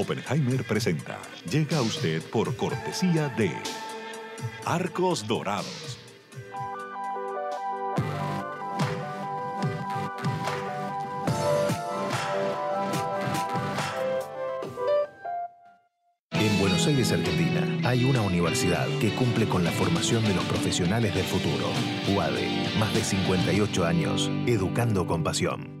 Oppenheimer presenta. Llega a usted por cortesía de Arcos Dorados. En Buenos Aires, Argentina, hay una universidad que cumple con la formación de los profesionales del futuro. UADE, más de 58 años, educando con pasión.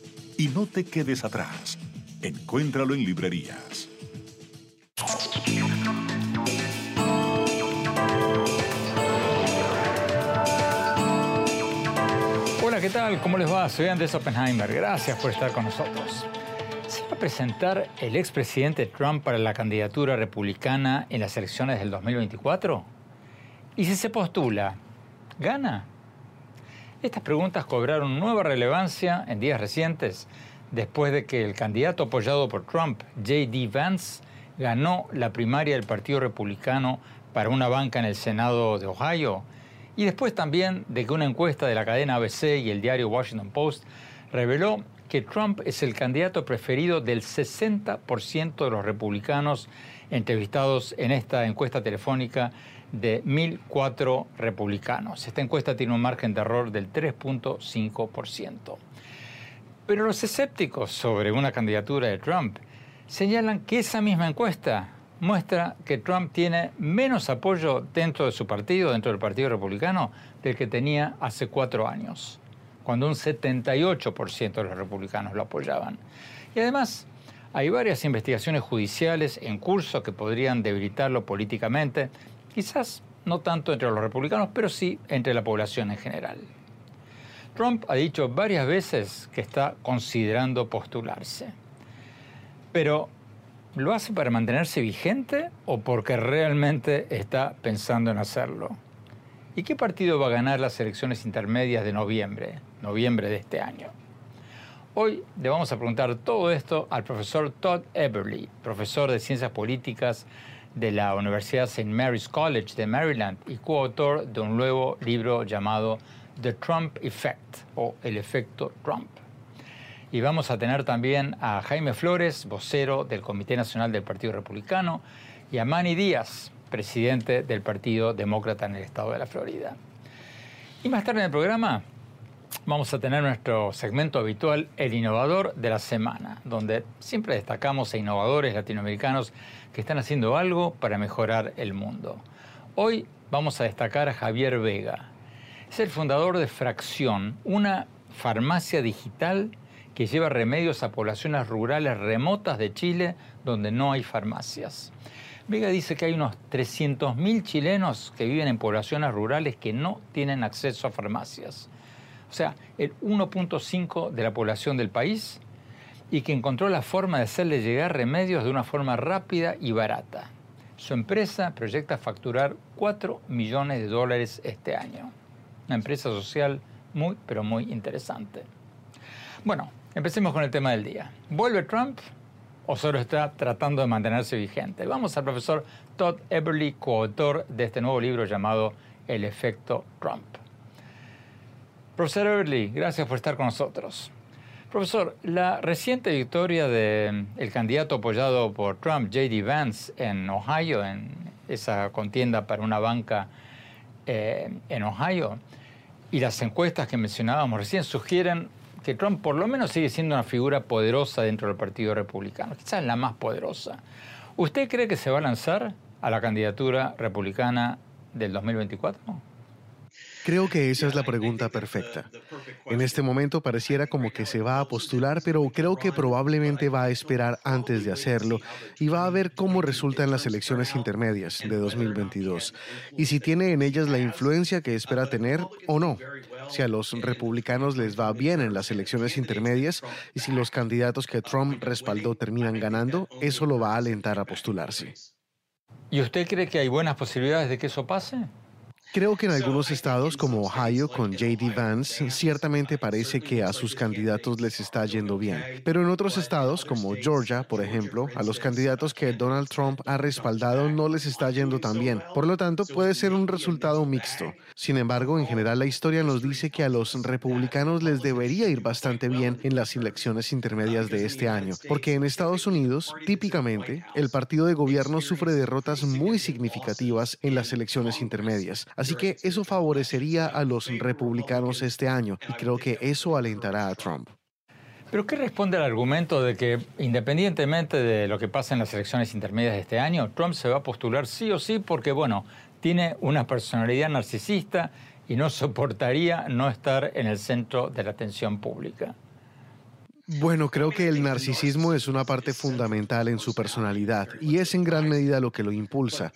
Y no te quedes atrás. Encuéntralo en librerías. Hola, ¿qué tal? ¿Cómo les va? Soy Andrés Oppenheimer. Gracias por estar con nosotros. ¿Se va a presentar el expresidente Trump para la candidatura republicana en las elecciones del 2024? ¿Y si se postula, gana? Estas preguntas cobraron nueva relevancia en días recientes después de que el candidato apoyado por Trump, J.D. Vance, ganó la primaria del Partido Republicano para una banca en el Senado de Ohio, y después también de que una encuesta de la cadena ABC y el diario Washington Post reveló que Trump es el candidato preferido del 60% de los republicanos entrevistados en esta encuesta telefónica de 1.004 republicanos. Esta encuesta tiene un margen de error del 3.5%. Pero los escépticos sobre una candidatura de Trump señalan que esa misma encuesta muestra que Trump tiene menos apoyo dentro de su partido, dentro del Partido Republicano, del que tenía hace cuatro años, cuando un 78% de los republicanos lo apoyaban. Y además, hay varias investigaciones judiciales en curso que podrían debilitarlo políticamente, quizás no tanto entre los republicanos, pero sí entre la población en general. Trump ha dicho varias veces que está considerando postularse. Pero, ¿lo hace para mantenerse vigente o porque realmente está pensando en hacerlo? ¿Y qué partido va a ganar las elecciones intermedias de noviembre, noviembre de este año? Hoy le vamos a preguntar todo esto al profesor Todd Eberly, profesor de Ciencias Políticas de la Universidad St. Mary's College de Maryland y coautor de un nuevo libro llamado The Trump Effect o el efecto Trump. Y vamos a tener también a Jaime Flores, vocero del Comité Nacional del Partido Republicano, y a Manny Díaz, presidente del Partido Demócrata en el estado de la Florida. Y más tarde en el programa vamos a tener nuestro segmento habitual, El Innovador de la Semana, donde siempre destacamos a innovadores latinoamericanos que están haciendo algo para mejorar el mundo. Hoy vamos a destacar a Javier Vega, es el fundador de Fracción, una farmacia digital que lleva remedios a poblaciones rurales remotas de Chile donde no hay farmacias. Vega dice que hay unos 300.000 chilenos que viven en poblaciones rurales que no tienen acceso a farmacias. O sea, el 1.5 de la población del país y que encontró la forma de hacerle llegar remedios de una forma rápida y barata. Su empresa proyecta facturar 4 millones de dólares este año una empresa social muy, pero muy interesante. Bueno, empecemos con el tema del día. ¿Vuelve Trump o solo está tratando de mantenerse vigente? Vamos al profesor Todd Eberly, coautor de este nuevo libro llamado El efecto Trump. Profesor Eberly, gracias por estar con nosotros. Profesor, la reciente victoria del candidato apoyado por Trump, J.D. Vance, en Ohio, en esa contienda para una banca eh, en Ohio, y las encuestas que mencionábamos recién sugieren que Trump por lo menos sigue siendo una figura poderosa dentro del Partido Republicano, quizás la más poderosa. ¿Usted cree que se va a lanzar a la candidatura republicana del 2024? Creo que esa es la pregunta perfecta. En este momento pareciera como que se va a postular, pero creo que probablemente va a esperar antes de hacerlo y va a ver cómo resultan las elecciones intermedias de 2022 y si tiene en ellas la influencia que espera tener o no. Si a los republicanos les va bien en las elecciones intermedias y si los candidatos que Trump respaldó terminan ganando, eso lo va a alentar a postularse. ¿Y usted cree que hay buenas posibilidades de que eso pase? Creo que en algunos estados como Ohio con JD Vance ciertamente parece que a sus candidatos les está yendo bien, pero en otros estados como Georgia, por ejemplo, a los candidatos que Donald Trump ha respaldado no les está yendo tan bien. Por lo tanto, puede ser un resultado mixto. Sin embargo, en general la historia nos dice que a los republicanos les debería ir bastante bien en las elecciones intermedias de este año, porque en Estados Unidos, típicamente, el partido de gobierno sufre derrotas muy significativas en las elecciones intermedias. Así que eso favorecería a los republicanos este año y creo que eso alentará a Trump. ¿Pero qué responde al argumento de que, independientemente de lo que pase en las elecciones intermedias de este año, Trump se va a postular sí o sí porque, bueno, tiene una personalidad narcisista y no soportaría no estar en el centro de la atención pública? Bueno, creo que el narcisismo es una parte fundamental en su personalidad y es en gran medida lo que lo impulsa.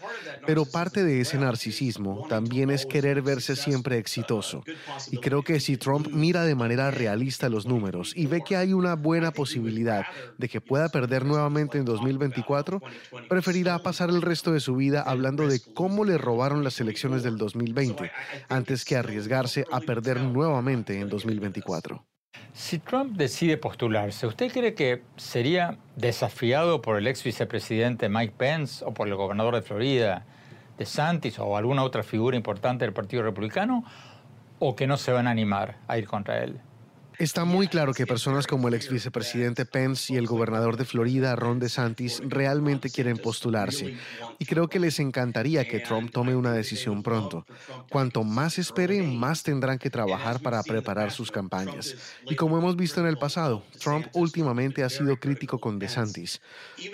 Pero parte de ese narcisismo también es querer verse siempre exitoso. Y creo que si Trump mira de manera realista los números y ve que hay una buena posibilidad de que pueda perder nuevamente en 2024, preferirá pasar el resto de su vida hablando de cómo le robaron las elecciones del 2020 antes que arriesgarse a perder nuevamente en 2024. Si Trump decide postularse, ¿usted cree que sería desafiado por el ex vicepresidente Mike Pence o por el gobernador de Florida, de Santis o alguna otra figura importante del Partido Republicano? ¿O que no se van a animar a ir contra él? Está muy claro que personas como el ex vicepresidente Pence y el gobernador de Florida, Ron DeSantis, realmente quieren postularse. Y creo que les encantaría que Trump tome una decisión pronto. Cuanto más esperen, más tendrán que trabajar para preparar sus campañas. Y como hemos visto en el pasado, Trump últimamente ha sido crítico con DeSantis.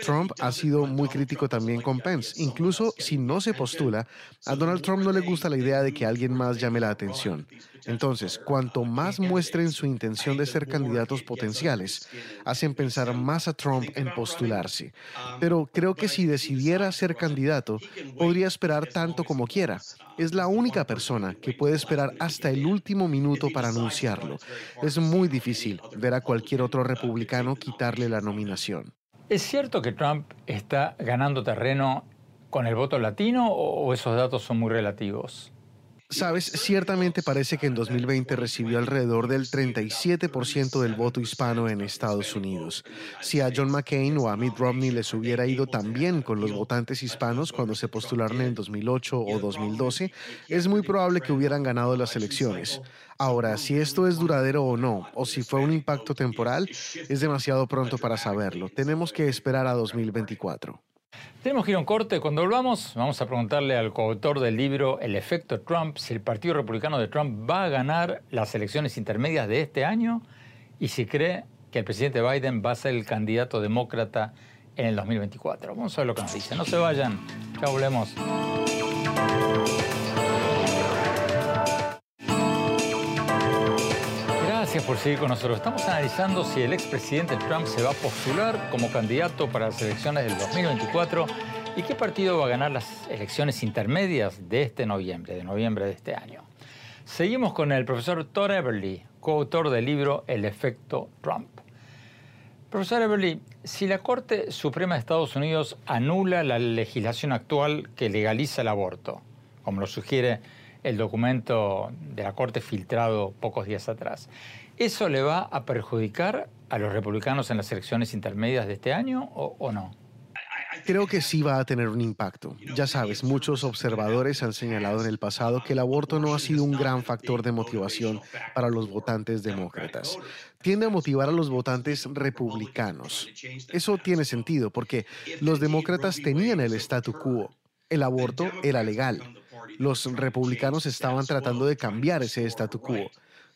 Trump ha sido muy crítico también con Pence. Incluso si no se postula, a Donald Trump no le gusta la idea de que alguien más llame la atención. Entonces, cuanto más muestren su intención de ser candidatos potenciales, hacen pensar más a Trump en postularse. Pero creo que si decidiera ser candidato, podría esperar tanto como quiera. Es la única persona que puede esperar hasta el último minuto para anunciarlo. Es muy difícil ver a cualquier otro republicano quitarle la nominación. ¿Es cierto que Trump está ganando terreno con el voto latino o esos datos son muy relativos? Sabes, ciertamente parece que en 2020 recibió alrededor del 37% del voto hispano en Estados Unidos. Si a John McCain o a Mitt Romney les hubiera ido tan bien con los votantes hispanos cuando se postularon en 2008 o 2012, es muy probable que hubieran ganado las elecciones. Ahora, si esto es duradero o no, o si fue un impacto temporal, es demasiado pronto para saberlo. Tenemos que esperar a 2024. Tenemos que corte. Cuando volvamos, vamos a preguntarle al coautor del libro El efecto Trump si el Partido Republicano de Trump va a ganar las elecciones intermedias de este año y si cree que el presidente Biden va a ser el candidato demócrata en el 2024. Vamos a ver lo que nos dice. No se vayan. Ya volvemos. Gracias por seguir con nosotros. Estamos analizando si el expresidente Trump se va a postular como candidato para las elecciones del 2024 y qué partido va a ganar las elecciones intermedias de este noviembre, de noviembre de este año. Seguimos con el profesor Todd Everly, coautor del libro El efecto Trump. Profesor Everly, si la Corte Suprema de Estados Unidos anula la legislación actual que legaliza el aborto, como lo sugiere el documento de la Corte filtrado pocos días atrás. ¿Eso le va a perjudicar a los republicanos en las elecciones intermedias de este año o, no? Creo que sí va a tener un impacto. Ya sabes, muchos observadores han señalado en el pasado que el aborto no ha sido un gran factor de motivación para los votantes demócratas. Tiende a motivar a los votantes republicanos. Eso tiene sentido porque los demócratas tenían el statu quo. El aborto era legal. Los republicanos estaban tratando de cambiar ese statu quo.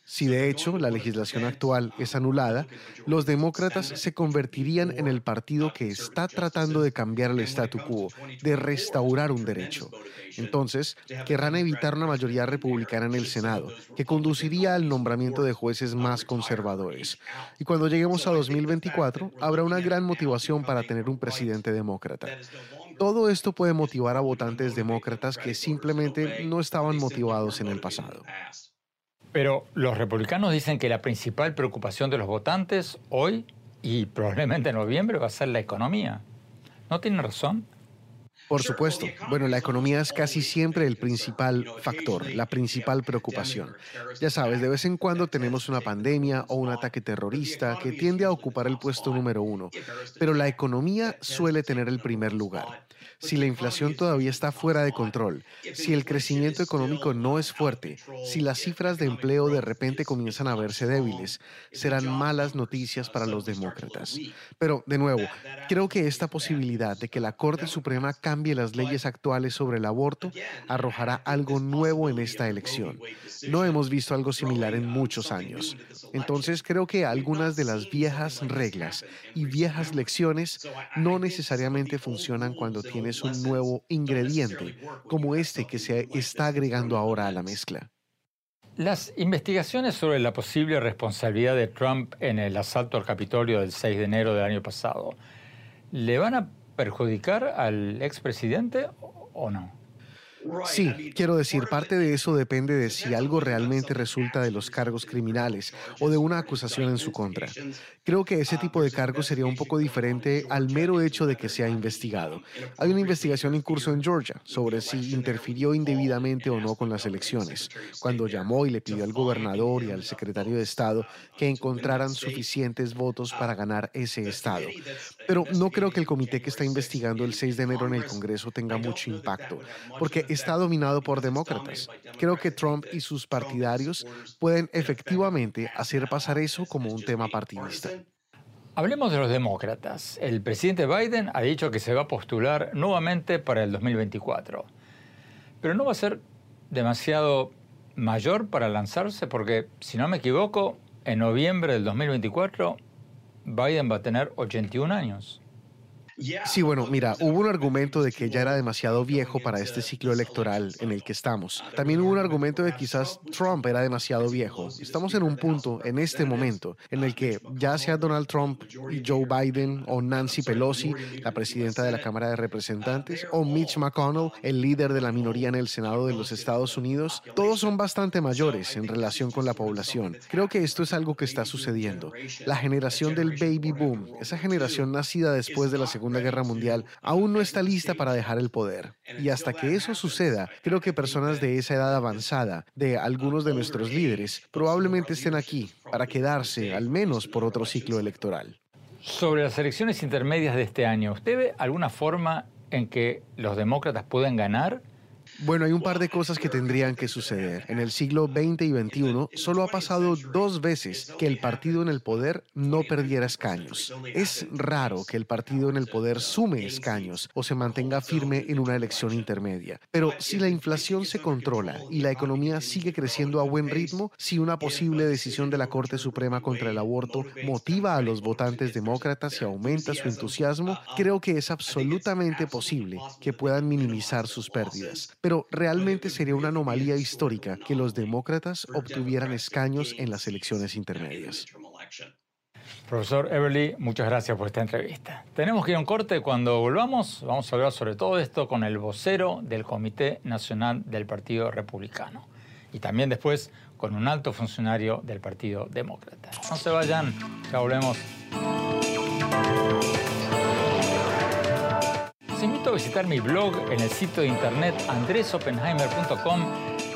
Si de hecho la legislación actual es anulada, los demócratas se convertirían en el partido que está tratando de cambiar el statu quo, de restaurar un derecho. Entonces, querrán evitar una mayoría republicana en el Senado, que conduciría al nombramiento de jueces más conservadores. Y cuando lleguemos a 2024, habrá una gran motivación para tener un presidente demócrata. Todo esto puede motivar a votantes demócratas que simplemente no estaban motivados en el pasado. Pero los republicanos dicen que la principal preocupación de los votantes hoy y probablemente en noviembre va a ser la economía. ¿No tienen razón? Por supuesto. Bueno, la economía es casi siempre el principal factor, la principal preocupación. Ya sabes, de vez en cuando tenemos una pandemia o un ataque terrorista que tiende a ocupar el puesto número uno, pero la economía suele tener el primer lugar si la inflación todavía está fuera de control, si el crecimiento económico no es fuerte, si las cifras de empleo de repente comienzan a verse débiles, serán malas noticias para los demócratas. Pero, de nuevo, creo que esta posibilidad de que la Corte Suprema cambie las leyes actuales sobre el aborto arrojará algo nuevo en esta elección. No hemos visto algo similar en muchos años. Entonces, creo que algunas de las viejas reglas y viejas lecciones no necesariamente funcionan cuando tienen es un nuevo ingrediente como este que se está agregando ahora a la mezcla. Las investigaciones sobre la posible responsabilidad de Trump en el asalto al Capitolio del 6 de enero del año pasado, ¿le van a perjudicar al expresidente o no? Sí, quiero decir, parte de eso depende de si algo realmente resulta de los cargos criminales o de una acusación en su contra. Creo que ese tipo de cargo sería un poco diferente al mero hecho de que sea investigado. Hay una investigación en curso en Georgia sobre si interfirió indebidamente o no con las elecciones, cuando llamó y le pidió al gobernador y al secretario de Estado que encontraran suficientes votos para ganar ese Estado. Pero no creo que el comité que está investigando el 6 de enero en el Congreso tenga mucho impacto, porque está dominado por demócratas. Creo que Trump y sus partidarios pueden efectivamente hacer pasar eso como un tema partidista. Hablemos de los demócratas. El presidente Biden ha dicho que se va a postular nuevamente para el 2024. Pero no va a ser demasiado mayor para lanzarse porque, si no me equivoco, en noviembre del 2024 Biden va a tener 81 años. Sí, bueno, mira, hubo un argumento de que ya era demasiado viejo para este ciclo electoral en el que estamos. También hubo un argumento de que quizás Trump era demasiado viejo. Estamos en un punto, en este momento, en el que ya sea Donald Trump y Joe Biden o Nancy Pelosi, la presidenta de la Cámara de Representantes, o Mitch McConnell, el líder de la minoría en el Senado de los Estados Unidos, todos son bastante mayores en relación con la población. Creo que esto es algo que está sucediendo. La generación del baby boom, esa generación nacida después de la Segunda Segunda Guerra Mundial aún no está lista para dejar el poder. Y hasta que eso suceda, creo que personas de esa edad avanzada, de algunos de nuestros líderes, probablemente estén aquí para quedarse al menos por otro ciclo electoral. Sobre las elecciones intermedias de este año, ¿usted ve alguna forma en que los demócratas pueden ganar? Bueno, hay un par de cosas que tendrían que suceder. En el siglo XX y XXI solo ha pasado dos veces que el partido en el poder no perdiera escaños. Es raro que el partido en el poder sume escaños o se mantenga firme en una elección intermedia. Pero si la inflación se controla y la economía sigue creciendo a buen ritmo, si una posible decisión de la Corte Suprema contra el aborto motiva a los votantes demócratas y aumenta su entusiasmo, creo que es absolutamente posible que puedan minimizar sus pérdidas pero realmente sería una anomalía histórica que los demócratas obtuvieran escaños en las elecciones intermedias. Profesor Everly, muchas gracias por esta entrevista. Tenemos que ir a un corte. Cuando volvamos, vamos a hablar sobre todo esto con el vocero del Comité Nacional del Partido Republicano. Y también después con un alto funcionario del Partido Demócrata. No se vayan, ya volvemos. Invito a visitar mi blog en el sitio de internet andresopenheimer.com.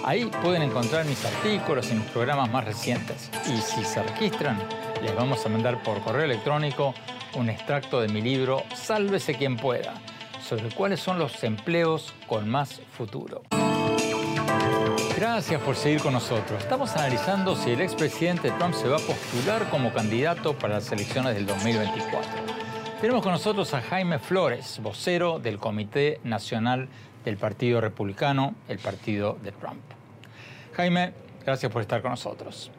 Ahí pueden encontrar mis artículos y mis programas más recientes. Y si se registran, les vamos a mandar por correo electrónico un extracto de mi libro Sálvese quien pueda, sobre cuáles son los empleos con más futuro. Gracias por seguir con nosotros. Estamos analizando si el expresidente Trump se va a postular como candidato para las elecciones del 2024. Tenemos con nosotros a Jaime Flores, vocero del Comité Nacional del Partido Republicano, el partido de Trump. Jaime, gracias por estar con nosotros.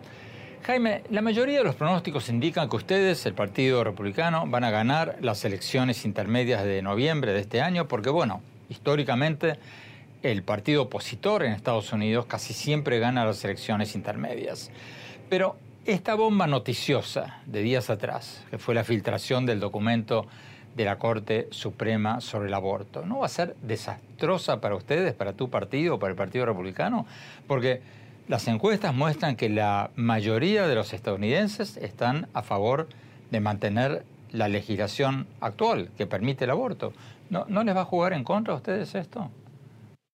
Jaime, la mayoría de los pronósticos indican que ustedes, el Partido Republicano, van a ganar las elecciones intermedias de noviembre de este año, porque bueno, históricamente el partido opositor en Estados Unidos casi siempre gana las elecciones intermedias. Pero esta bomba noticiosa de días atrás, que fue la filtración del documento de la Corte Suprema sobre el aborto, ¿no va a ser desastrosa para ustedes, para tu partido, para el Partido Republicano? Porque las encuestas muestran que la mayoría de los estadounidenses están a favor de mantener la legislación actual que permite el aborto. ¿No, ¿No les va a jugar en contra a ustedes esto?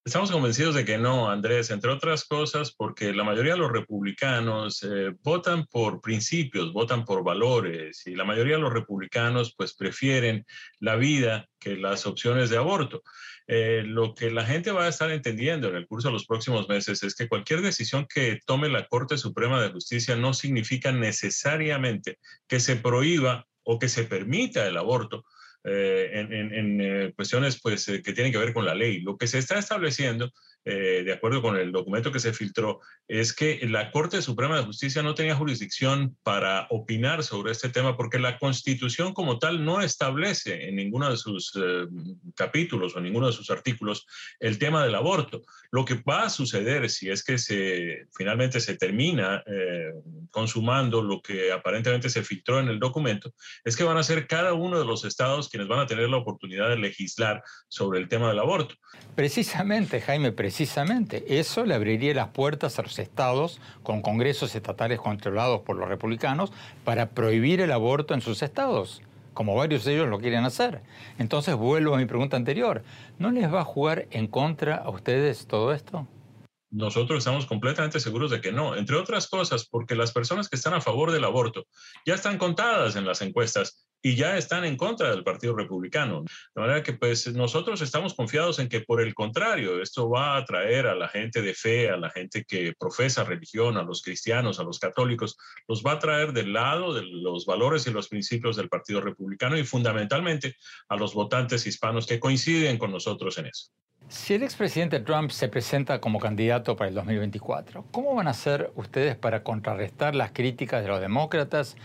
Estamos convencidos de que no, Andrés, entre otras cosas porque la mayoría de los republicanos eh, votan por principios, votan por valores y la mayoría de los republicanos pues prefieren la vida que las opciones de aborto. Eh, lo que la gente va a estar entendiendo en el curso de los próximos meses es que cualquier decisión que tome la Corte Suprema de Justicia no significa necesariamente que se prohíba o que se permita el aborto, eh, en, eh, cuestiones pues, que tienen que ver con la ley. Lo que se está estableciendo eh, de acuerdo con el documento que se filtró, es que la Corte Suprema de Justicia no tenía jurisdicción para opinar sobre este tema porque la Constitución como tal no establece en ninguno de sus eh, capítulos o ninguno de sus artículos el tema del aborto. Lo que va a suceder si es que se finalmente se termina eh, consumando lo que aparentemente se filtró en el documento, es que van a ser cada uno de los estados quienes van a tener la oportunidad de legislar sobre el tema del aborto. Precisamente, Jaime, precisamente Precisamente, eso le abriría las puertas a los estados con congresos estatales controlados por los republicanos para prohibir el aborto en sus estados, como varios de ellos lo quieren hacer. Entonces vuelvo a mi pregunta anterior, ¿no les va a jugar en contra a ustedes todo esto? Nosotros estamos completamente seguros de que no, entre otras cosas porque las personas que están a favor del aborto ya están contadas en las encuestas y ya están en contra del Partido Republicano. De manera que pues nosotros estamos confiados en que por el contrario, esto va a atraer a la gente de fe, a la gente que profesa religión, a los cristianos, a los católicos, los va a traer del lado de los valores y los principios del Partido Republicano y fundamentalmente a los votantes hispanos que coinciden con nosotros en eso. Si el expresidente Trump se presenta como candidato para el 2024, ¿cómo van a hacer ustedes para contrarrestar las críticas de los demócratas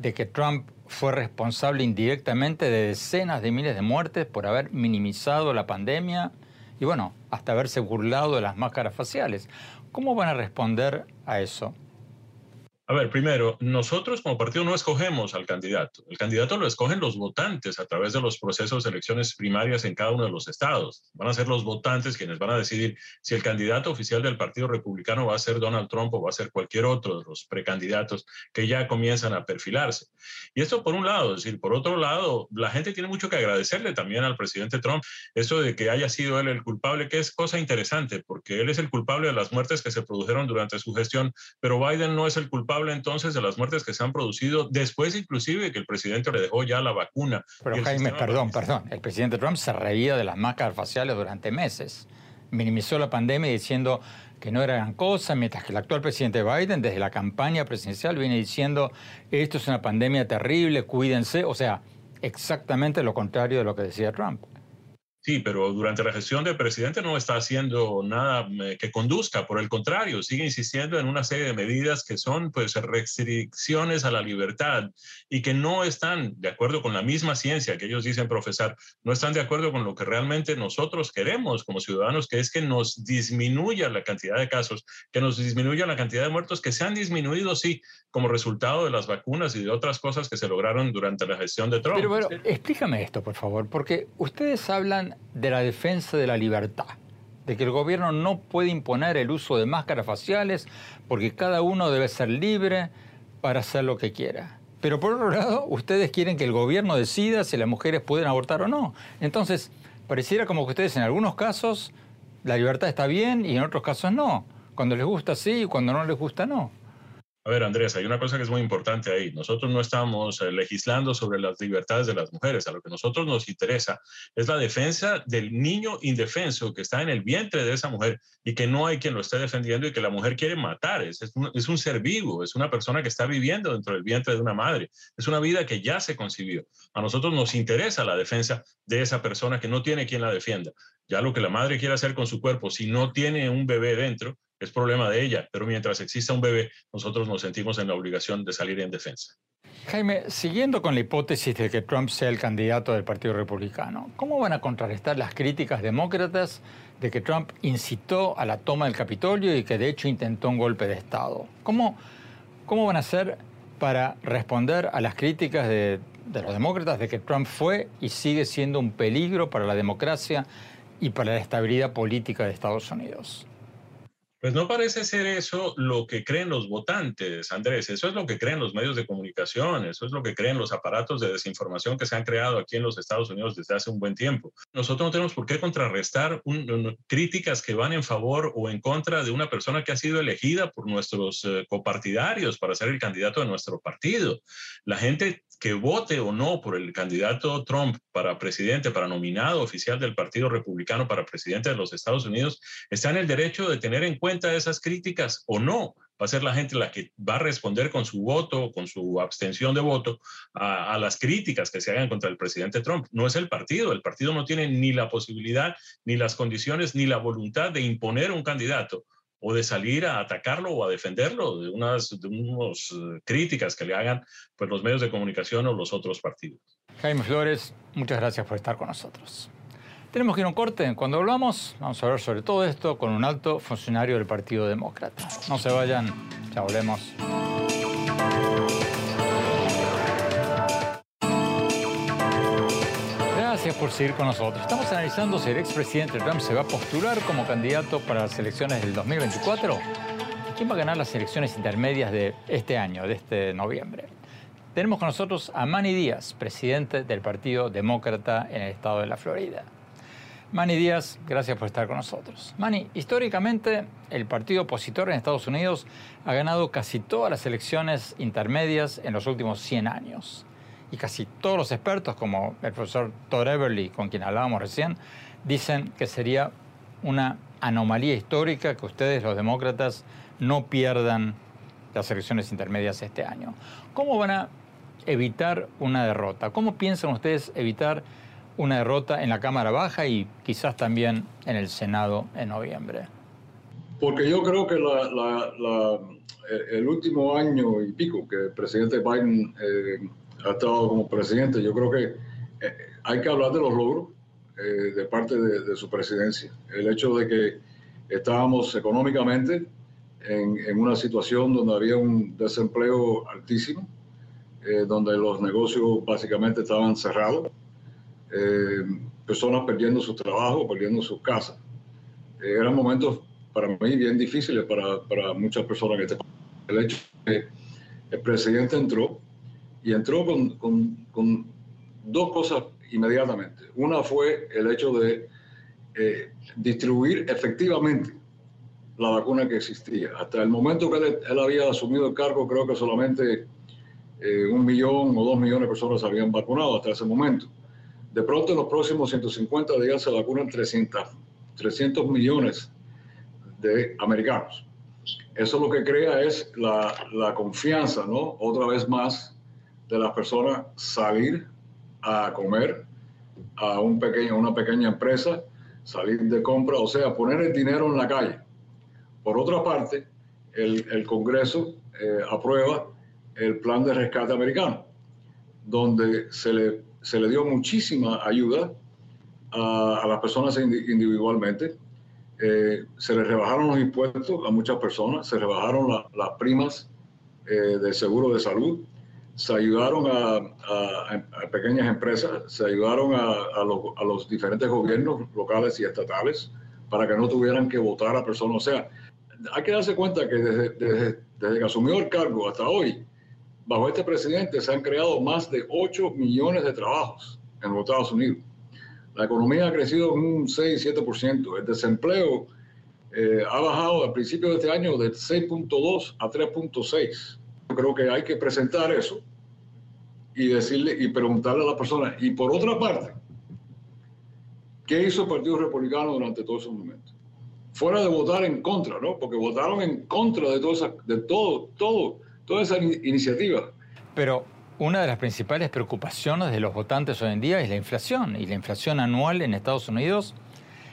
de que Trump fue responsable indirectamente de decenas de miles de muertes por haber minimizado la pandemia y bueno, hasta haberse burlado de las máscaras faciales. ¿Cómo van a responder a eso? A ver, primero, nosotros como partido no escogemos al candidato. El candidato lo escogen los votantes a través de los procesos de elecciones primarias en cada uno de los estados. Van a ser los votantes quienes van a decidir si el candidato oficial del Partido Republicano va a ser Donald Trump o va a ser cualquier otro de los precandidatos que ya comienzan a perfilarse. Y esto por un lado, es decir, por otro lado, la gente tiene mucho que agradecerle también al presidente Trump eso de que haya sido él el culpable, que es cosa interesante, porque él es el culpable de las muertes que se produjeron durante su gestión, pero Biden no es el culpable entonces de las muertes que se han producido después inclusive que el presidente le dejó ya la vacuna. Pero Jaime, perdón, perdón, el presidente Trump se reía de las máscaras faciales durante meses. Minimizó la pandemia diciendo que no era gran cosa, mientras que el actual presidente Biden desde la campaña presidencial viene diciendo esto es una pandemia terrible, cuídense, o sea, exactamente lo contrario de lo que decía Trump. Sí, pero durante la gestión del presidente no está haciendo nada eh, que conduzca, por el contrario, sigue insistiendo en una serie de medidas que son pues restricciones a la libertad y que no están de acuerdo con la misma ciencia que ellos dicen profesar, no están de acuerdo con lo que realmente nosotros queremos como ciudadanos, que es que nos disminuya la cantidad de casos, que nos disminuya la cantidad de muertos que se han disminuido, sí, como resultado de las vacunas y de otras cosas que se lograron durante la gestión de Trump. Pero bueno, explícame esto, por favor, porque ustedes hablan de la defensa de la libertad, de que el gobierno no puede imponer el uso de máscaras faciales porque cada uno debe ser libre para hacer lo que quiera. Pero por otro lado, ustedes quieren que el gobierno decida si las mujeres pueden abortar o no. Entonces, pareciera como que ustedes en algunos casos la libertad está bien y en otros casos no. Cuando les gusta sí y cuando no les gusta no. A ver, Andrés, hay una cosa que es muy importante ahí. Nosotros no estamos eh, legislando sobre las libertades de las mujeres. A lo que nosotros nos interesa es la defensa del niño indefenso que está en el vientre de esa mujer y que no hay quien lo esté defendiendo y que la mujer quiere matar. Es, es un ser vivo, es una persona que está viviendo dentro del vientre de una madre. Es una vida que ya se concibió. A nosotros nos interesa la defensa de esa persona que no tiene quien la defienda. Ya lo que la madre quiere hacer con su cuerpo, si no tiene un bebé dentro, es problema de ella, pero mientras exista un bebé, nosotros nos sentimos en la obligación de salir en defensa. Jaime, siguiendo con la hipótesis de que Trump sea el candidato del Partido Republicano, ¿cómo van a contrarrestar las críticas demócratas de que Trump incitó a la toma del Capitolio y que de hecho intentó un golpe de Estado? ¿Cómo, cómo van a hacer para responder a las críticas de, de los demócratas de que Trump fue y sigue siendo un peligro para la democracia y para la estabilidad política de Estados Unidos? Pues no parece ser eso lo que creen los votantes, Andrés. Eso es lo que creen los medios de comunicación, eso es lo que creen los aparatos de desinformación que se han creado aquí en los Estados Unidos desde hace un buen tiempo. Nosotros no tenemos por qué contrarrestar críticas que van en favor o en contra de una persona que ha sido elegida por nuestros eh, copartidarios para ser el candidato de nuestro partido. La gente que vote o no por el candidato Trump para presidente, para nominado oficial del Partido Republicano para presidente de los Estados Unidos, está en el derecho de tener en cuenta esas críticas o no. Va a ser la gente la que va a responder con su voto, con su abstención de voto a, a las críticas que se hagan contra el presidente Trump. No es el partido. El partido no tiene ni la posibilidad, ni las condiciones, ni la voluntad de imponer un candidato o de salir a atacarlo o a defenderlo de unas uh, críticas que le hagan pues, los medios de comunicación o los otros partidos. Jaime Flores, muchas gracias por estar con nosotros. Tenemos que ir a un corte. Cuando hablamos, vamos a hablar sobre todo esto con un alto funcionario del Partido Demócrata. No se vayan, ya volvemos. Gracias por seguir con nosotros. Estamos analizando si el expresidente Trump se va a postular como candidato para las elecciones del 2024 y quién va a ganar las elecciones intermedias de este año, de este noviembre. Tenemos con nosotros a Manny Díaz, presidente del Partido Demócrata en el estado de la Florida. Manny Díaz, gracias por estar con nosotros. Manny, históricamente el partido opositor en Estados Unidos ha ganado casi todas las elecciones intermedias en los últimos 100 años y casi todos los expertos, como el profesor Todd Everly, con quien hablábamos recién, dicen que sería una anomalía histórica que ustedes, los demócratas, no pierdan las elecciones intermedias este año. ¿Cómo van a evitar una derrota? ¿Cómo piensan ustedes evitar una derrota en la Cámara Baja y quizás también en el Senado en noviembre? Porque yo creo que la, el último año y pico que el presidente Biden eh, ha estado como presidente, yo creo que eh, hay que hablar de los logros eh, de parte de, de, su presidencia. El hecho de que estábamos económicamente en, en una situación donde había un desempleo altísimo, eh, donde los negocios básicamente estaban cerrados, eh, personas perdiendo su trabajo, perdiendo sus casas. eran momentos para mí bien difíciles para, para muchas personas que este El hecho de que el presidente entró y entró con, con, con, dos cosas inmediatamente. Una fue el hecho de eh, distribuir efectivamente la vacuna que existía. Hasta el momento que él, él había asumido el cargo, creo que solamente eh, un millón o dos millones de personas se habían vacunado hasta ese momento. De pronto, en los próximos 150 días se vacunan 300, 300 millones de americanos. Eso lo que crea es la, la confianza, ¿no? Otra vez más, de las personas salir a comer a un pequeño, una pequeña empresa, salir de compra, o sea, poner el dinero en la calle. Por otra parte, el, el Congreso eh, aprueba el plan de rescate americano, donde se le, se le dio muchísima ayuda a, a las personas individualmente. Eh, se les rebajaron los impuestos a muchas personas, se rebajaron la, las primas eh, de seguro de salud, se ayudaron a, pequeñas empresas, se ayudaron a, los, diferentes gobiernos locales y estatales para que no tuvieran que votar a personas. O sea, hay que darse cuenta que desde, que asumió el cargo hasta hoy, bajo este presidente se han creado más de 8 millones de trabajos en los Estados Unidos. La economía ha crecido un 6-7%. El desempleo eh, ha bajado al principio de este año de 6.2 a 3.6. Creo que hay que presentar eso y decirle y preguntarle a la persona. Y por otra parte, ¿qué hizo el Partido Republicano durante todos esos momentos? Fuera de votar en contra, ¿no? Porque votaron en contra de, todo esa, de todo, todo, toda esa iniciativa. Pero una de las principales preocupaciones de los votantes hoy en día es la inflación. Y la inflación anual en Estados Unidos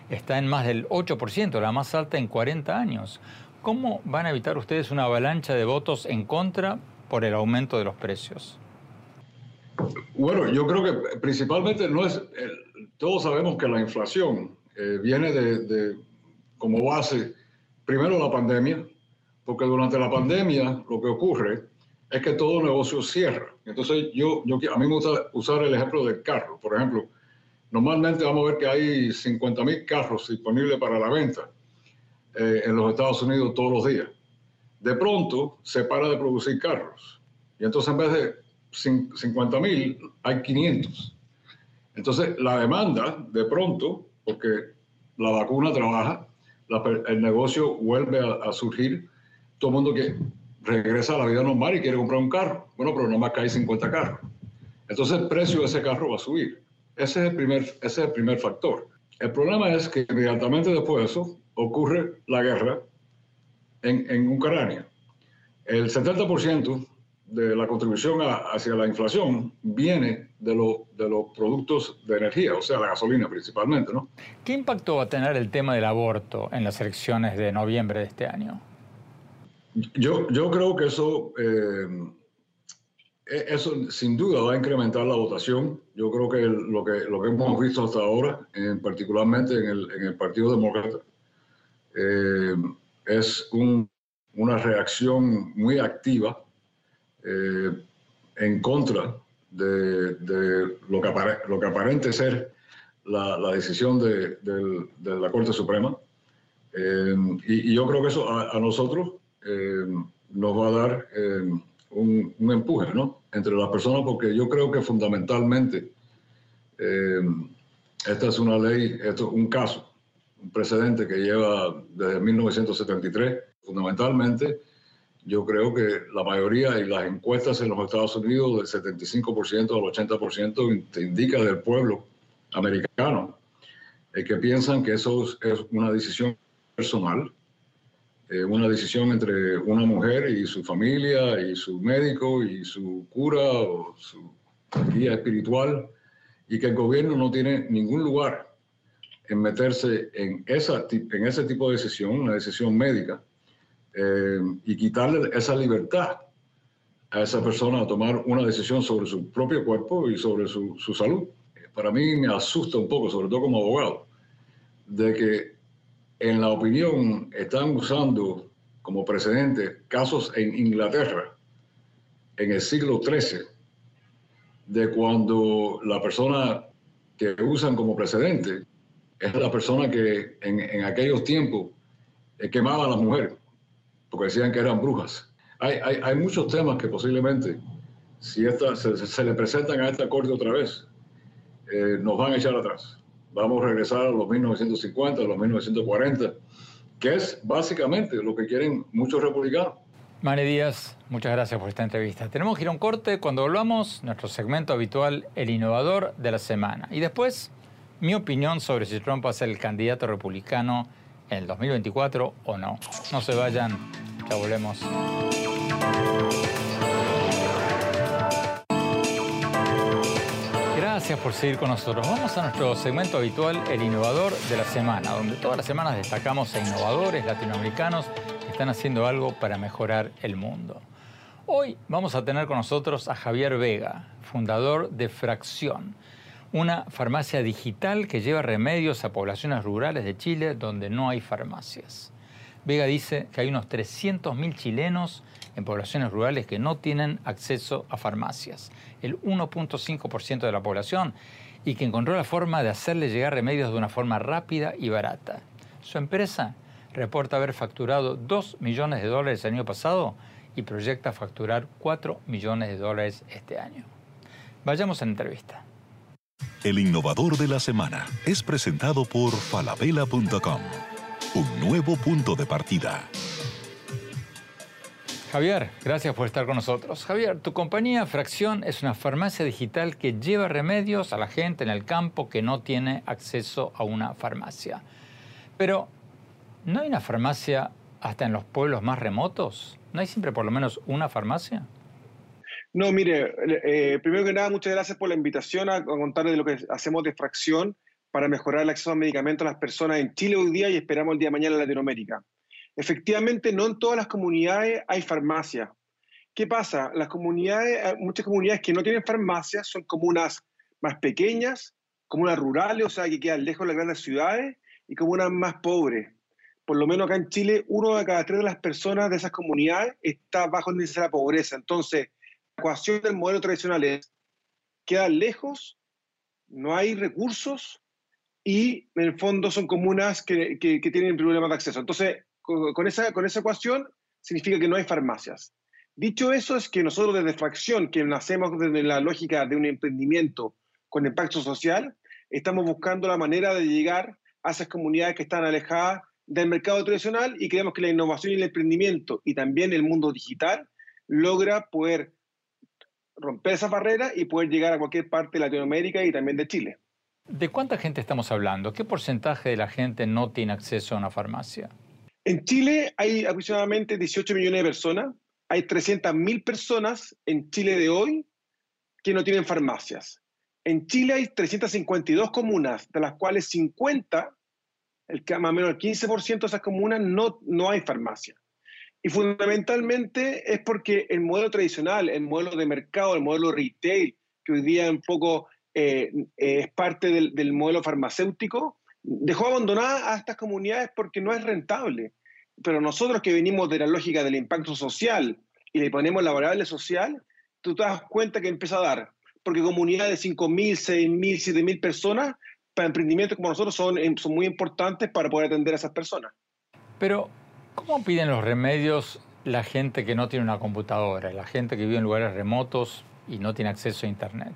está en más del 8%, la más alta en 40 años. ¿Cómo van a evitar ustedes una avalancha de votos en contra por el aumento de los precios? Bueno, yo creo que principalmente no es, todos sabemos que la inflación eh, viene de, como base, primero la pandemia, porque durante la pandemia lo que ocurre es que todo negocio cierra. Entonces yo, a mí me gusta usar el ejemplo del carro. Por ejemplo, normalmente vamos a ver que hay 50 mil carros disponibles para la venta eh, en los Estados Unidos todos los días. De pronto se para de producir carros. Y entonces en vez de 50 mil, hay 500. Entonces, la demanda, de pronto, porque la vacuna trabaja, el negocio vuelve a, surgir, todo el mundo que regresa a la vida normal y quiere comprar un carro. Bueno, pero nomás hay 50 carros. Entonces, el precio de ese carro va a subir. Ese es el primer, ese es el primer factor. El problema es que inmediatamente después de eso ocurre la guerra en, en Ucrania. El 70% de la contribución hacia la inflación viene de, de los productos de energía, o sea, la gasolina principalmente, ¿no? ¿Qué impacto va a tener el tema del aborto en las elecciones de noviembre de este año? Yo, yo creo que eso, eh, e, eso sin duda va a incrementar la votación. Yo creo que lo que, lo que hemos visto hasta ahora, en, particularmente en el, en el Partido Demócrata, eh, es un, una reacción muy activa eh, en contra de, lo, que lo, que aparente ser la, decisión de, la Corte Suprema. Eh, y, yo creo que eso a, nosotros eh, nos va a dar un, empuje ¿no? entre las personas, porque yo creo que fundamentalmente esta es una ley, esto es un caso, un precedente que lleva desde 1973, fundamentalmente yo creo que la mayoría y las encuestas en los Estados Unidos del 75% al 80% indica del pueblo americano. Eh, que piensan que eso es una decisión personal, eh, una decisión entre una mujer y su familia y su médico y su cura o su guía espiritual y que el gobierno no tiene ningún lugar en meterse en, esa, en ese tipo de decisión, una decisión médica eh, y quitarle esa libertad a esa persona a tomar una decisión sobre su propio cuerpo y sobre su, su salud. Para mí me asusta un poco, sobre todo como abogado, de que en la opinión están usando como precedente casos en Inglaterra en el siglo XIII, de cuando la persona que usan como precedente es la persona que en, en aquellos tiempos quemaba a las mujeres porque decían que eran brujas. Hay, hay, hay muchos temas que posiblemente, si esta, se, le presentan a esta corte otra vez, eh, nos van a echar atrás. Vamos a regresar a los 1950, a los 1940, que es básicamente lo que quieren muchos republicanos. Mane Díaz, muchas gracias por esta entrevista. Tenemos un corte cuando volvamos, nuestro segmento habitual, el innovador de la semana. Y después, mi opinión sobre si Trump va a ser el candidato republicano en el 2024 o no. No se vayan, ya volvemos. Gracias por seguir con nosotros. Vamos a nuestro segmento habitual, el innovador de la semana, donde todas las semanas destacamos a innovadores latinoamericanos que están haciendo algo para mejorar el mundo. Hoy vamos a tener con nosotros a Javier Vega, fundador de Fracción una farmacia digital que lleva remedios a poblaciones rurales de Chile donde no hay farmacias. Vega dice que hay unos 300.000 chilenos en poblaciones rurales que no tienen acceso a farmacias, el 1.5% de la población, y que encontró la forma de hacerle llegar remedios de una forma rápida y barata. Su empresa reporta haber facturado 2 millones de dólares el año pasado y proyecta facturar 4 millones de dólares este año. Vayamos a la entrevista. El innovador de la semana es presentado por falabella.com. Un nuevo punto de partida. Javier, gracias por estar con nosotros. Javier, tu compañía Fracción es una farmacia digital que lleva remedios a la gente en el campo que no tiene acceso a una farmacia. Pero, ¿no hay una farmacia hasta en los pueblos más remotos? ¿No hay siempre por lo menos una farmacia? No, mire, eh, primero que nada, muchas gracias por la invitación a, contarles de lo que hacemos de fracción para mejorar el acceso a medicamentos a las personas en Chile hoy día y esperamos el día de mañana en Latinoamérica. Efectivamente, no en todas las comunidades hay farmacia. ¿Qué pasa? Las comunidades, muchas comunidades que no tienen farmacias son comunas más pequeñas, comunas rurales, o sea, que quedan lejos de las grandes ciudades, y comunas más pobres. Por lo menos acá en Chile, uno de cada tres de las personas de esas comunidades está bajo el índice de la pobreza. Entonces, ecuación del modelo tradicional es, quedan lejos, no hay recursos y en el fondo son comunas que, que, tienen problemas de acceso. Entonces, con, esa, con esa ecuación significa que no hay farmacias. Dicho eso, es que nosotros desde Fracción, que nacemos desde la lógica de un emprendimiento con impacto social, estamos buscando la manera de llegar a esas comunidades que están alejadas del mercado tradicional y creemos que la innovación y el emprendimiento y también el mundo digital logra poder romper esa barrera y poder llegar a cualquier parte de Latinoamérica y también de Chile. ¿De cuánta gente estamos hablando? ¿Qué porcentaje de la gente no tiene acceso a una farmacia? En Chile hay aproximadamente 18 millones de personas. Hay 300.000 personas en Chile de hoy que no tienen farmacias. En Chile hay 352 comunas, de las cuales 50, el, más o menos el 15% de esas comunas no, no hay farmacia. Y fundamentalmente es porque el modelo tradicional, el modelo de mercado, el modelo retail, que hoy día un poco eh, es parte del, del modelo farmacéutico, dejó abandonadas a estas comunidades porque no es rentable. Pero nosotros que venimos de la lógica del impacto social y le ponemos la variable social, tú te das cuenta que empieza a dar. Porque comunidades de 5.000, 6.000, 7.000 personas, para emprendimientos como nosotros, son, son muy importantes para poder atender a esas personas. Pero, ¿cómo piden los remedios la gente que no tiene una computadora, la gente que vive en lugares remotos y no tiene acceso a Internet?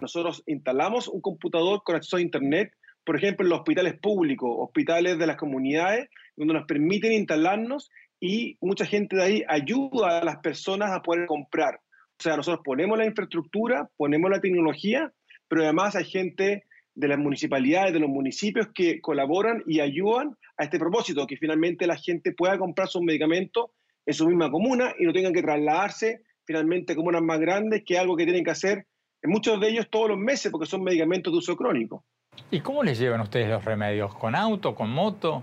Nosotros instalamos un computador con acceso a Internet por ejemplo, en los hospitales públicos, hospitales de las comunidades, donde nos permiten instalarnos y mucha gente de ahí ayuda a las personas a poder comprar. O sea, nosotros ponemos la infraestructura, ponemos la tecnología, pero además hay gente de las municipalidades, de los municipios que colaboran y ayudan a este propósito, que finalmente la gente pueda comprar sus medicamentos en su misma comuna y no tengan que trasladarse finalmente a comunas más grandes, que es algo que tienen que hacer en muchos de ellos todos los meses, porque son medicamentos de uso crónico. ¿Y cómo les llevan ustedes los remedios? ¿Con auto, con moto?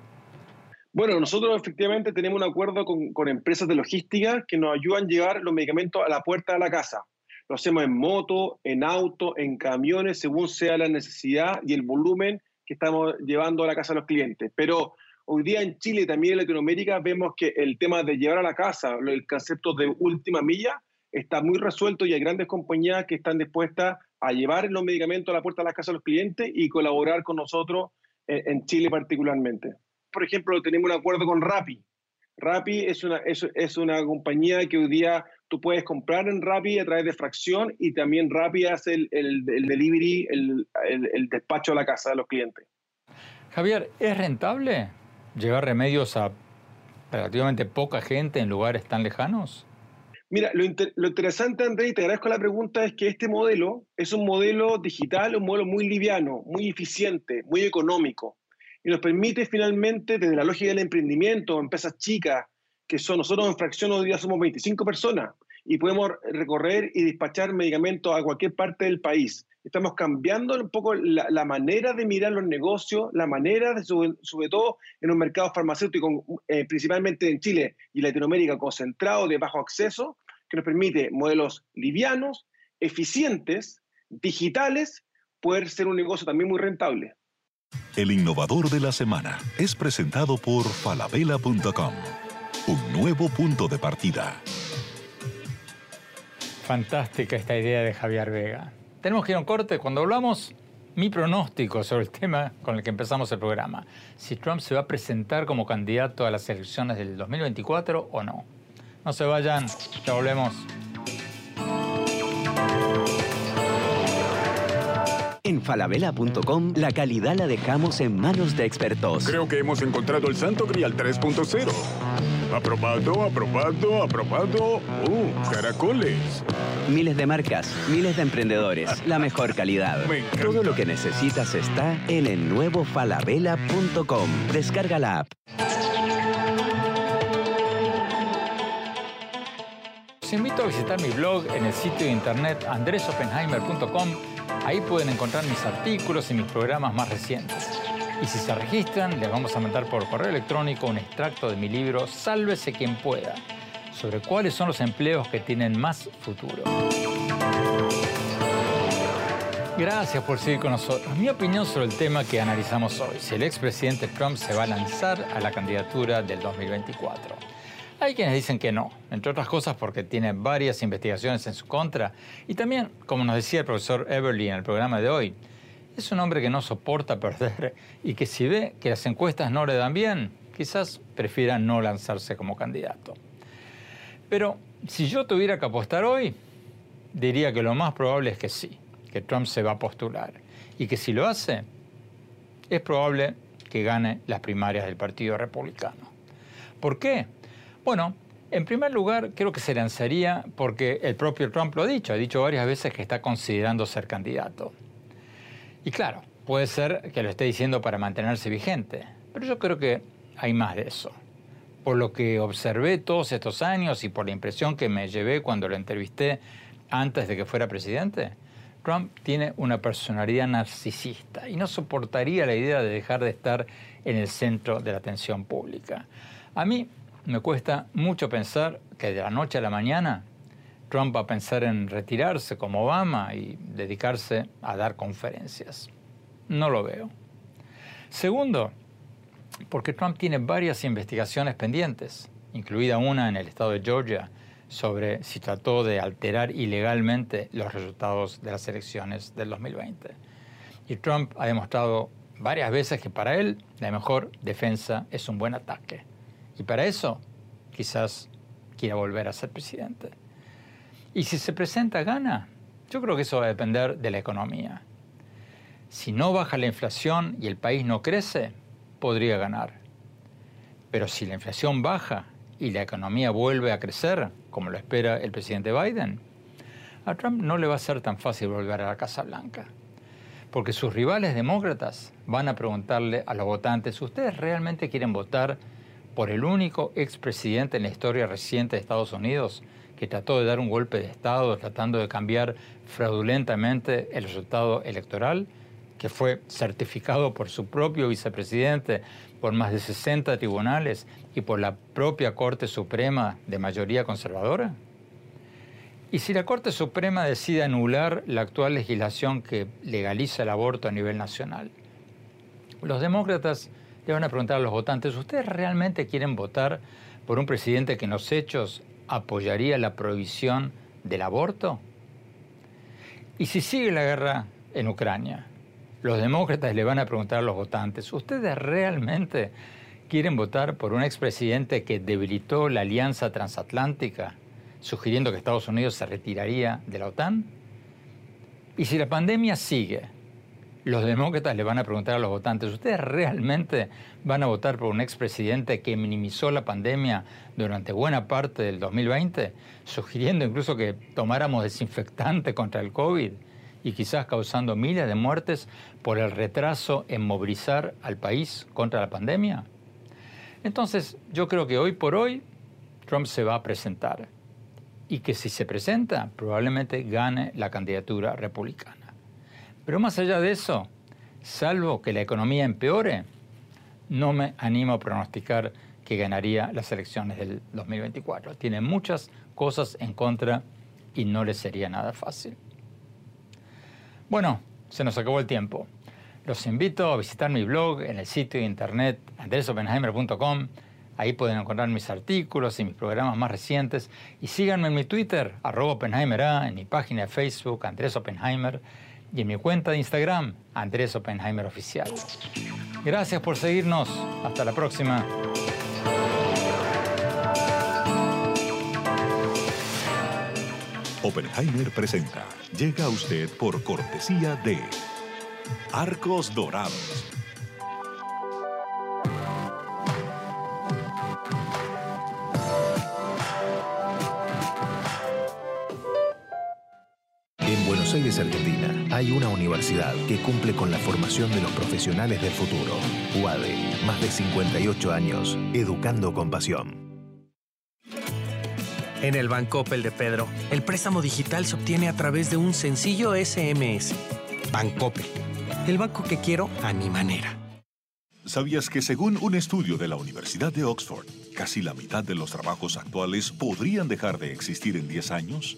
Bueno, nosotros efectivamente tenemos un acuerdo con, empresas de logística que nos ayudan a llevar los medicamentos a la puerta de la casa. Lo hacemos en moto, en auto, en camiones, según sea la necesidad y el volumen que estamos llevando a la casa de los clientes. Pero hoy día en Chile y también en Latinoamérica vemos que el tema de llevar a la casa, el concepto de última milla, está muy resuelto y hay grandes compañías que están dispuestas a llevar los medicamentos a la puerta de la casa de los clientes y colaborar con nosotros en, Chile particularmente. Por ejemplo, tenemos un acuerdo con Rappi. Rappi es una, es, es, una compañía que hoy día tú puedes comprar en Rappi a través de fracción y también Rappi hace el, el, el delivery, el, el, despacho a la casa de los clientes. Javier, ¿es rentable llevar remedios a relativamente poca gente en lugares tan lejanos? Mira, lo, interesante, André, y te agradezco la pregunta, es que este modelo es un modelo digital, un modelo muy liviano, muy eficiente, muy económico, y nos permite finalmente, desde la lógica del emprendimiento, empresas chicas, que son nosotros en fracción hoy día somos 25 personas, y podemos recorrer y despachar medicamentos a cualquier parte del país. Estamos cambiando un poco la, manera de mirar los negocios, la manera de, sobre, todo en un mercado farmacéutico, eh, principalmente en Chile y Latinoamérica, concentrado de bajo acceso, que nos permite modelos livianos, eficientes, digitales, poder ser un negocio también muy rentable. El innovador de la semana es presentado por falabella.com, un nuevo punto de partida. Fantástica esta idea de Javier Vega. Tenemos que ir a un corte. Cuando hablamos, mi pronóstico sobre el tema con el que empezamos el programa. Si Trump se va a presentar como candidato a las elecciones del 2024 o no. No se vayan, ya volvemos. falabella.com la calidad la dejamos en manos de expertos. Creo que hemos encontrado el santo grial 3.0. Aprobado, aprobado, aprobado. ¡Uh, caracoles! Miles de marcas, miles de emprendedores, la mejor calidad. Todo lo que necesitas está en el nuevo falabella.com. Descarga la app. Os invito a visitar mi blog en el sitio de internet andresopenheimer.com Ahí pueden encontrar mis artículos y mis programas más recientes. Y si se registran, les vamos a mandar por correo electrónico un extracto de mi libro Sálvese quien pueda, sobre cuáles son los empleos que tienen más futuro. Gracias por seguir con nosotros. Mi opinión sobre el tema que analizamos hoy, si el expresidente Trump se va a lanzar a la candidatura del 2024. Hay quienes dicen que no, entre otras cosas porque tiene varias investigaciones en su contra y también, como nos decía el profesor Everly en el programa de hoy, es un hombre que no soporta perder y que si ve que las encuestas no le dan bien, quizás prefiera no lanzarse como candidato. Pero si yo tuviera que apostar hoy, diría que lo más probable es que sí que Trump se va a postular y que si lo hace, es probable que gane las primarias del Partido Republicano. ¿Por qué? Bueno, en primer lugar, creo que se lanzaría porque el propio Trump lo ha dicho, ha dicho varias veces que está considerando ser candidato. Y claro, puede ser que lo esté diciendo para mantenerse vigente, pero yo creo que hay más de eso. Por lo que observé todos estos años y por la impresión que me llevé cuando lo entrevisté antes de que fuera presidente, Trump tiene una personalidad narcisista y no soportaría la idea de dejar de estar en el centro de la atención pública. A mí me cuesta mucho pensar que de la noche a la mañana Trump va a pensar en retirarse como Obama y dedicarse a dar conferencias. No lo veo. Segundo, porque Trump tiene varias investigaciones pendientes, incluida una en el estado de Georgia, sobre si trató de alterar ilegalmente los resultados de las elecciones del 2020. Y Trump ha demostrado varias veces que para él la mejor defensa es un buen ataque. Y para eso quizás quiera volver a ser presidente. Y si se presenta gana, yo creo que eso va a depender de la economía. Si no baja la inflación y el país no crece, podría ganar. Pero si la inflación baja y la economía vuelve a crecer, como lo espera el presidente Biden, a Trump no le va a ser tan fácil volver a la Casa Blanca. Porque sus rivales demócratas van a preguntarle a los votantes, ¿ustedes realmente quieren votar por el único expresidente en la historia reciente de Estados Unidos que trató de dar un golpe de Estado tratando de cambiar fraudulentamente el resultado electoral? que fue certificado por su propio vicepresidente, por más de 60 tribunales y por la propia Corte Suprema de mayoría conservadora? ¿Y si la Corte Suprema decide anular la actual legislación que legaliza el aborto a nivel nacional? Los demócratas le van a preguntar a los votantes, ¿ustedes realmente quieren votar por un presidente que en los hechos apoyaría la prohibición del aborto? ¿Y si sigue la guerra en Ucrania? los demócratas le van a preguntar a los votantes, ¿ustedes realmente quieren votar por un expresidente que debilitó la alianza transatlántica, sugiriendo que Estados Unidos se retiraría de la OTAN? Y si la pandemia sigue, los demócratas le van a preguntar a los votantes, ¿ustedes realmente van a votar por un expresidente que minimizó la pandemia durante buena parte del 2020, sugiriendo incluso que tomáramos desinfectante contra el COVID? y quizás causando miles de muertes por el retraso en movilizar al país contra la pandemia? Entonces, yo creo que hoy por hoy Trump se va a presentar y que si se presenta probablemente gane la candidatura republicana. Pero más allá de eso, salvo que la economía empeore, no me animo a pronosticar que ganaría las elecciones del 2024. Tiene muchas cosas en contra y no le sería nada fácil. Bueno, se nos acabó el tiempo. Los invito a visitar mi blog en el sitio de internet andresopenheimer.com. Ahí pueden encontrar mis artículos y mis programas más recientes. Y síganme en mi Twitter, arroba en mi página de Facebook, Andrés Oppenheimer, y en mi cuenta de Instagram, Andrés Oppenheimer Oficial. Gracias por seguirnos. Hasta la próxima. Oppenheimer presenta. Llega a usted por cortesía de Arcos Dorados. Aires, Argentina, hay una universidad que cumple con la formación de los profesionales del futuro. UADE, más de 58 años, educando con pasión. En el Banco Opel de Pedro, el préstamo digital se obtiene a través de un sencillo SMS. Bancopel, el banco que quiero a mi manera. ¿Sabías que según un estudio de la Universidad de Oxford, casi la mitad de los trabajos actuales podrían dejar de existir en 10 años?